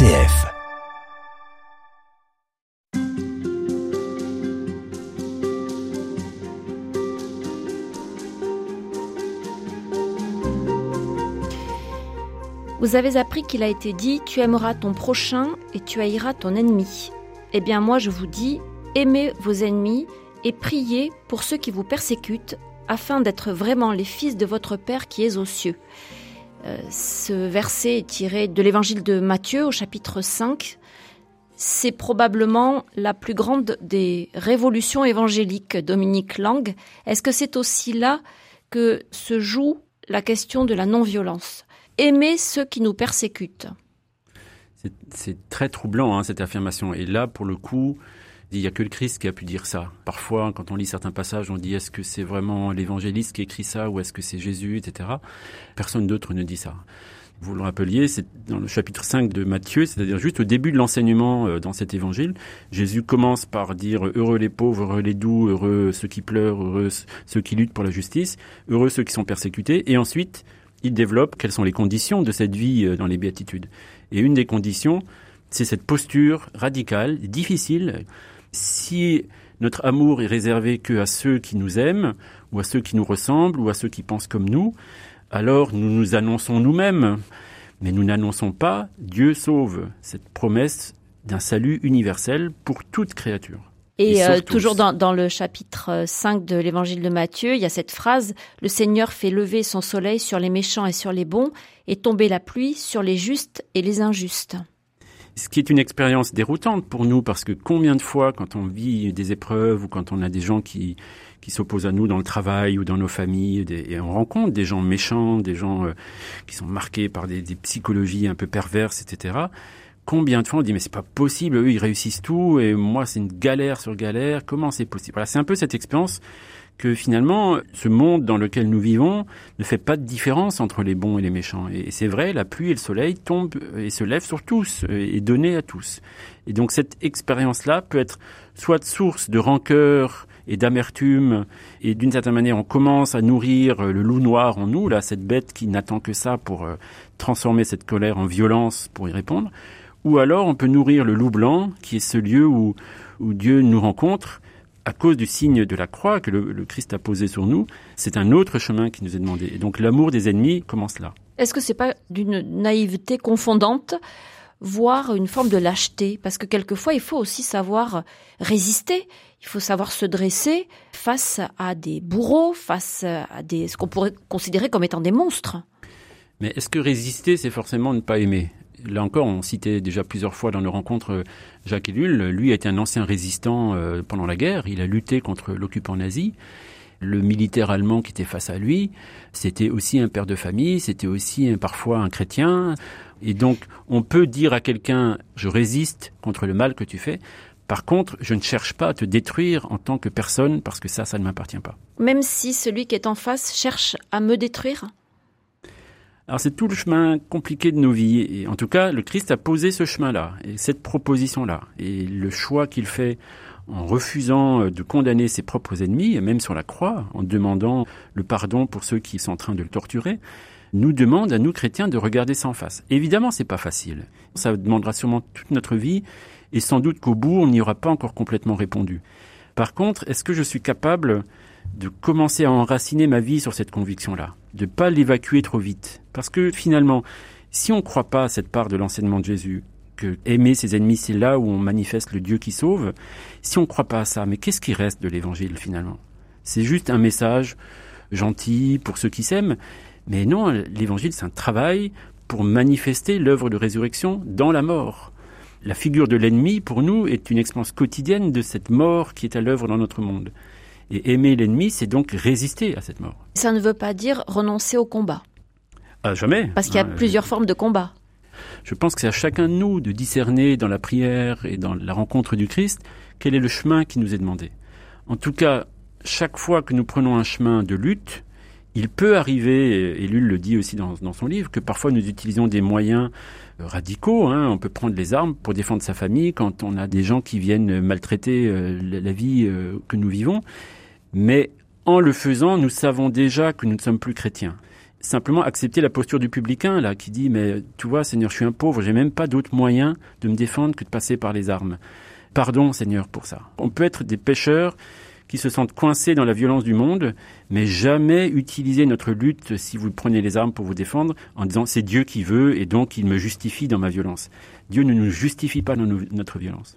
Vous avez appris qu'il a été dit Tu aimeras ton prochain et tu haïras ton ennemi. Eh bien, moi, je vous dis Aimez vos ennemis et priez pour ceux qui vous persécutent, afin d'être vraiment les fils de votre Père qui est aux cieux. Euh, ce verset est tiré de l'évangile de Matthieu au chapitre 5. C'est probablement la plus grande des révolutions évangéliques, Dominique Lang. Est-ce que c'est aussi là que se joue la question de la non-violence? Aimer ceux qui nous persécutent. C'est très troublant, hein, cette affirmation. Et là, pour le coup, il n'y a que le Christ qui a pu dire ça. Parfois, quand on lit certains passages, on dit est-ce que c'est vraiment l'évangéliste qui écrit ça ou est-ce que c'est Jésus, etc. Personne d'autre ne dit ça. Vous le rappeliez, c'est dans le chapitre 5 de Matthieu, c'est-à-dire juste au début de l'enseignement euh, dans cet évangile. Jésus commence par dire heureux les pauvres, heureux les doux, heureux ceux qui pleurent, heureux ceux qui luttent pour la justice, heureux ceux qui sont persécutés. Et ensuite, il développe quelles sont les conditions de cette vie euh, dans les béatitudes. Et une des conditions, c'est cette posture radicale, difficile. Si notre amour est réservé que à ceux qui nous aiment, ou à ceux qui nous ressemblent, ou à ceux qui pensent comme nous, alors nous nous annonçons nous-mêmes, mais nous n'annonçons pas Dieu sauve, cette promesse d'un salut universel pour toute créature. Et, euh, toujours dans, dans, le chapitre 5 euh, de l'évangile de Matthieu, il y a cette phrase, Le Seigneur fait lever son soleil sur les méchants et sur les bons, et tomber la pluie sur les justes et les injustes. Ce qui est une expérience déroutante pour nous, parce que combien de fois, quand on vit des épreuves ou quand on a des gens qui, qui s'opposent à nous dans le travail ou dans nos familles, et on rencontre des gens méchants, des gens euh, qui sont marqués par des, des psychologies un peu perverses, etc., combien de fois on dit mais c'est pas possible, eux ils réussissent tout et moi c'est une galère sur galère, comment c'est possible? Voilà, c'est un peu cette expérience que finalement ce monde dans lequel nous vivons ne fait pas de différence entre les bons et les méchants. Et c'est vrai, la pluie et le soleil tombent et se lèvent sur tous et donnent à tous. Et donc cette expérience-là peut être soit source de rancœur et d'amertume, et d'une certaine manière on commence à nourrir le loup noir en nous, là, cette bête qui n'attend que ça pour euh, transformer cette colère en violence pour y répondre, ou alors on peut nourrir le loup blanc, qui est ce lieu où, où Dieu nous rencontre, à cause du signe de la croix que le, Christ a posé sur nous. C'est un autre chemin qui nous est demandé. Et donc l'amour des ennemis commence là. Est-ce que c'est pas d'une naïveté confondante voire une forme de lâcheté, parce que quelquefois il faut aussi savoir résister, il faut savoir se dresser face à des bourreaux, face à des ce qu'on pourrait considérer comme étant des monstres. Mais est-ce que résister, c'est forcément ne pas aimer? Là encore, on citait déjà plusieurs fois dans nos rencontres euh, Jacques Ellul. Lui été un ancien résistant euh, pendant la guerre. Il a lutté contre l'occupant nazi. Le militaire allemand qui était face à lui, c'était aussi un père de famille, c'était aussi parfois un chrétien. Et donc, on peut dire à quelqu'un, je résiste contre le mal que tu fais. Par contre, je ne cherche pas à te détruire en tant que personne parce que ça, ça ne m'appartient pas. Même si celui qui est en face cherche à me détruire? Alors c'est tout le chemin compliqué de nos vies. Et en tout cas, le Christ a posé ce chemin-là, et cette proposition-là. Et le choix qu'il fait en refusant euh, de condamner ses propres ennemis, et même sur la croix, en demandant le pardon pour ceux qui sont en train de le torturer, nous demande à nous chrétiens de regarder ça en face. Évidemment, c'est pas facile. Ça demandera sûrement toute notre vie, et sans doute qu'au bout, on n'y aura pas encore complètement répondu. Par contre, est-ce que je suis capable de commencer à enraciner ma vie sur cette conviction-là, de ne pas l'évacuer trop vite? Parce que finalement, si on ne croit pas à cette part de l'enseignement de Jésus, que aimer ses ennemis, c'est là où on manifeste le Dieu qui sauve, si on ne croit pas à ça, mais qu'est-ce qui reste de l'évangile finalement? C'est juste un message gentil pour ceux qui s'aiment, mais non, l'évangile c'est un travail pour manifester l'œuvre de résurrection dans la mort. La figure de l'ennemi, pour nous, est une expérience quotidienne de cette mort qui est à l'œuvre dans notre monde. Et aimer l'ennemi, c'est donc résister à cette mort. Ça ne veut pas dire renoncer au combat. Ah, jamais. Parce qu'il y a ah, plusieurs formes de combat. Je pense que c'est à chacun de nous de discerner dans la prière et dans la rencontre du Christ quel est le chemin qui nous est demandé. En tout cas, chaque fois que nous prenons un chemin de lutte, il peut arriver, et Lul le dit aussi dans, son livre, que parfois nous utilisons des moyens euh, radicaux. Hein. On peut prendre les armes pour défendre sa famille quand on a des gens qui viennent maltraiter euh, la vie euh, que nous vivons. Mais en le faisant, nous savons déjà que nous ne sommes plus chrétiens. simplement accepter la posture du publicain, là, qui dit, mais tu vois, Seigneur, je suis un pauvre, j'ai même pas d'autre moyen de me défendre que de passer par les armes. Pardon, Seigneur, pour ça. On peut être des pécheurs qui se sentent coincés dans la violence du monde, mais jamais utiliser notre lutte, si vous prenez les armes pour vous défendre, en disant c'est Dieu qui veut et donc il me justifie dans ma violence. Dieu ne nous justifie pas dans notre violence.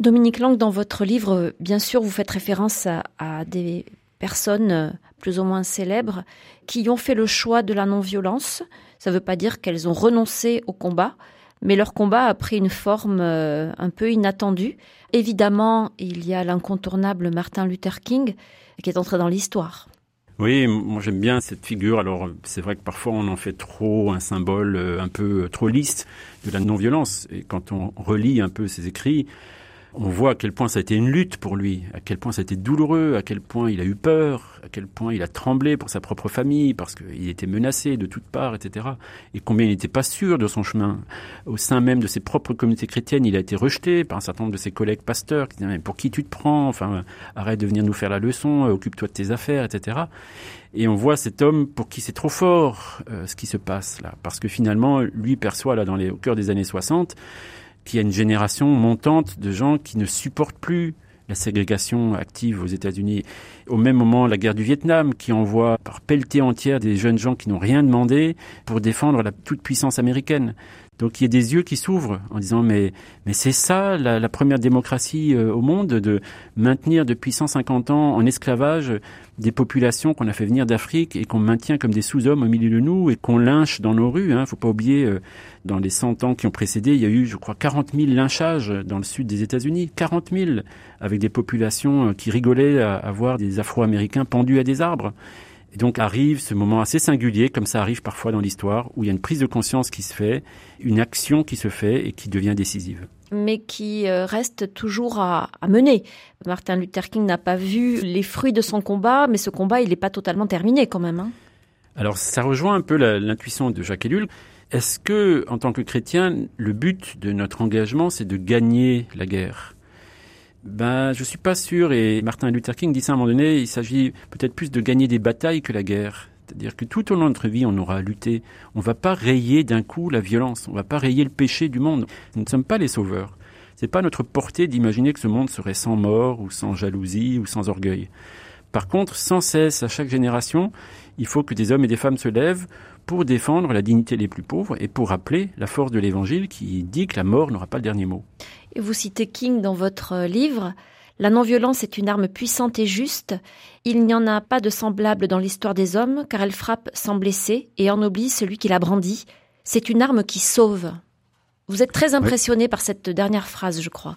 Dominique Lang, dans votre livre, bien sûr, vous faites référence à, des personnes euh, plus ou moins célèbres qui ont fait le choix de la non-violence. Ça ne veut pas dire qu'elles ont renoncé au combat, mais leur combat a pris une forme euh, un peu inattendue. Évidemment, il y a l'incontournable Martin Luther King qui est entré dans l'histoire. Oui, moi j'aime bien cette figure. Alors c'est vrai que parfois on en fait trop un symbole euh, un peu trop lisse de la non-violence. Et quand on relit un peu ses écrits, on voit à quel point ça a été une lutte pour lui, à quel point ça a été douloureux, à quel point il a eu peur, à quel point il a tremblé pour sa propre famille, parce qu'il était menacé de toutes parts, etc. Et combien il n'était pas sûr de son chemin. Au sein même de ses propres communautés chrétiennes, il a été rejeté par un certain nombre de ses collègues pasteurs qui disaient, mais pour qui tu te prends? Enfin, arrête de venir nous faire la leçon, occupe-toi de tes affaires, etc. Et on voit cet homme pour qui c'est trop fort euh, ce qui se passe là, parce que finalement, lui perçoit là dans les, au cœur des années 60 qu'il y a une génération montante de gens qui ne supportent plus la ségrégation active aux États-Unis. Au même moment, la guerre du Vietnam, qui envoie par pelletée entière des jeunes gens qui n'ont rien demandé pour défendre la toute-puissance américaine. Donc il y a des yeux qui s'ouvrent en disant mais mais c'est ça la, première démocratie euh, au monde de maintenir depuis 150 ans en esclavage des populations qu'on a fait venir d'Afrique et qu'on maintient comme des sous-hommes au milieu de nous et qu'on lynche dans nos rues. Hein. Faut pas oublier euh, dans les 100 ans qui ont précédé, il y a eu je crois 40 000 lynchages dans le sud des États-Unis, 40 000 avec des populations euh, qui rigolaient à, à voir des Afro-Américains pendus à des arbres. Et donc arrive ce moment assez singulier, comme ça arrive parfois dans l'histoire, où il y a une prise de conscience qui se fait, une action qui se fait et qui devient décisive. Mais qui euh, reste toujours à, mener. Martin Luther King n'a pas vu les fruits de son combat, mais ce combat, il n'est pas totalement terminé quand même. Hein. Alors ça rejoint un peu l'intuition de Jacques Ellul. Est-ce que, en tant que chrétien, le but de notre engagement, c'est de gagner la guerre? Ben, je suis pas sûr. Et Martin Luther King dit ça à un moment donné. Il s'agit peut-être plus de gagner des batailles que la guerre. C'est-à-dire que tout au long de notre vie, on aura lutté. On va pas rayer d'un coup la violence. On va pas rayer le péché du monde. Nous ne sommes pas les sauveurs. C'est pas notre portée d'imaginer que ce monde serait sans mort ou sans jalousie ou sans orgueil. Par contre, sans cesse, à chaque génération, il faut que des hommes et des femmes se lèvent pour défendre la dignité des plus pauvres et pour rappeler la force de l'Évangile qui dit que la mort n'aura pas le dernier mot. Et vous citez King dans votre euh, livre. La non-violence est une arme puissante et juste. Il n'y en a pas de semblable dans l'histoire des hommes, car elle frappe sans blesser et ennoblit celui qui la brandit. C'est une arme qui sauve. Vous êtes très impressionné par cette dernière phrase, je crois.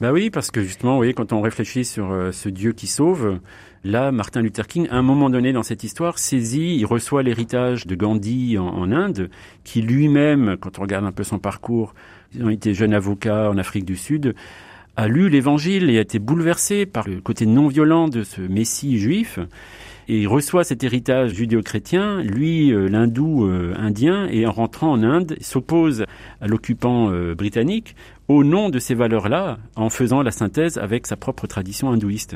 Ben oui, parce que justement, vous voyez, quand on réfléchit sur euh, ce Dieu qui sauve, là, Martin Luther King, à un moment donné dans cette histoire, saisit, il reçoit l'héritage de Gandhi en Inde, qui lui-même, quand on regarde un peu son parcours, il a été jeune avocat en Afrique du Sud, a lu l'Évangile et a été bouleversé par le côté non violent de ce Messie juif. Et il reçoit cet héritage judéo-chrétien, lui, euh, l'hindou euh, indien, et en rentrant en Inde, s'oppose à l'occupant euh, britannique au nom de ces valeurs-là, en faisant la synthèse avec sa propre tradition hindouiste.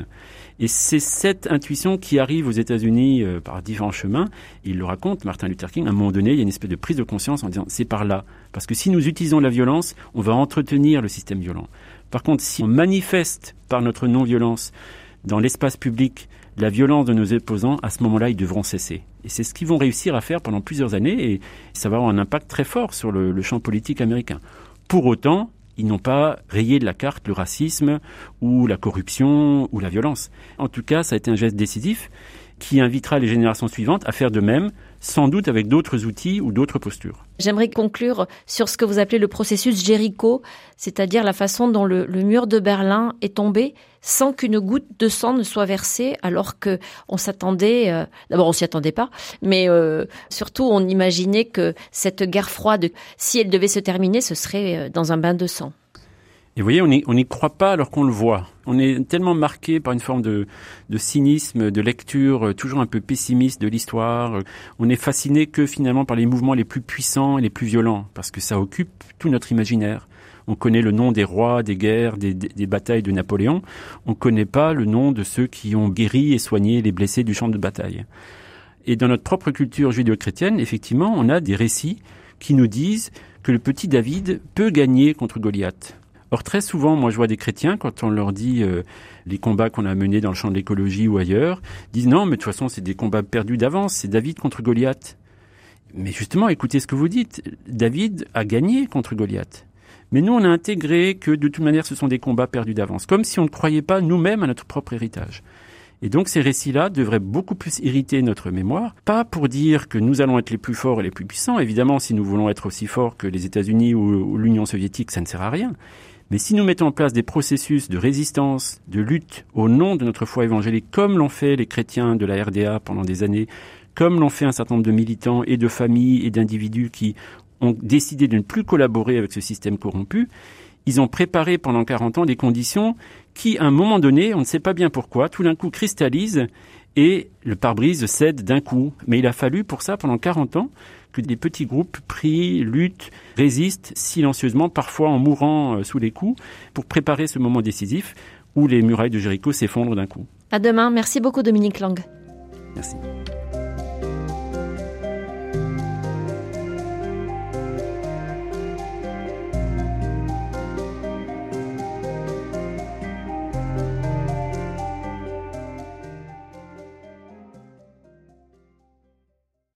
Et c'est cette intuition qui arrive aux États-Unis par différents chemins. Il le raconte, Martin Luther King, à un moment donné, il y a une espèce de prise de conscience en disant c'est par là. Parce que si nous utilisons la violence, on va entretenir le système violent. Par contre, si on manifeste par notre non-violence dans l'espace public la violence de nos opposants, à ce moment-là, ils devront cesser. Et c'est ce qu'ils vont réussir à faire pendant plusieurs années et ça va avoir un impact très fort sur le, champ politique américain. Pour autant, ils n'ont pas rayé de la carte le racisme ou la corruption ou la violence. En tout cas, ça a été un geste décisif. qui invitera les générations suivantes à faire de même, sans doute avec d'autres outils ou d'autres postures. J'aimerais conclure sur ce que vous appelez le processus Jéricho, c'est-à-dire la façon dont le, mur de Berlin est tombé sans qu'une goutte de sang ne soit versée, alors que on s'attendait, euh, d'abord on s'y attendait pas, mais euh, surtout on imaginait que cette guerre froide, si elle devait se terminer, ce serait euh, dans un bain de sang. Et vous voyez, on n'y croit pas alors qu'on le voit. On est tellement marqué par une forme de, cynisme, de lecture toujours un peu pessimiste de l'histoire. On est fasciné que finalement par les mouvements les plus puissants et les plus violents, parce que ça occupe tout notre imaginaire. On connaît le nom des rois, des guerres, des, batailles de Napoléon. On ne connaît pas le nom de ceux qui ont guéri et soigné les blessés du champ de bataille. Et dans notre propre culture judéo-chrétienne, effectivement, on a des récits qui nous disent que le petit David peut gagner contre Goliath. Or, très souvent, moi, je vois des chrétiens, quand on leur dit euh, les combats qu'on a menés dans le champ de l'écologie ou ailleurs, disent non, mais de toute façon, c'est des combats perdus d'avance, c'est David contre Goliath. Mais justement, écoutez ce que vous dites. David a gagné contre Goliath. Mais nous, on a intégré que de toute manière, ce sont des combats perdus d'avance, comme si on ne croyait pas nous-mêmes à notre propre héritage. Et donc ces récits-là devraient beaucoup plus irriter notre mémoire, pas pour dire que nous allons être les plus forts et les plus puissants. Évidemment, si nous voulons être aussi forts que les États-Unis ou l'Union soviétique, ça ne sert à rien. Mais si nous mettons en place des processus de résistance, de lutte au nom de notre foi évangélique, comme l'ont fait les chrétiens de la RDA pendant des années, comme l'ont fait un certain nombre de militants et de familles et d'individus qui ont décidé de ne plus collaborer avec ce système corrompu, ils ont préparé pendant 40 ans des conditions qui, à un moment donné, on ne sait pas bien pourquoi, tout d'un coup cristallisent et le pare-brise cède d'un coup. Mais il a fallu pour ça, pendant 40 ans, que des petits groupes prient, luttent, résistent silencieusement, parfois en mourant euh, sous les coups, pour préparer ce moment décisif où les murailles de Jéricho s'effondrent d'un coup. À demain. Merci beaucoup, Dominique Lang. Merci.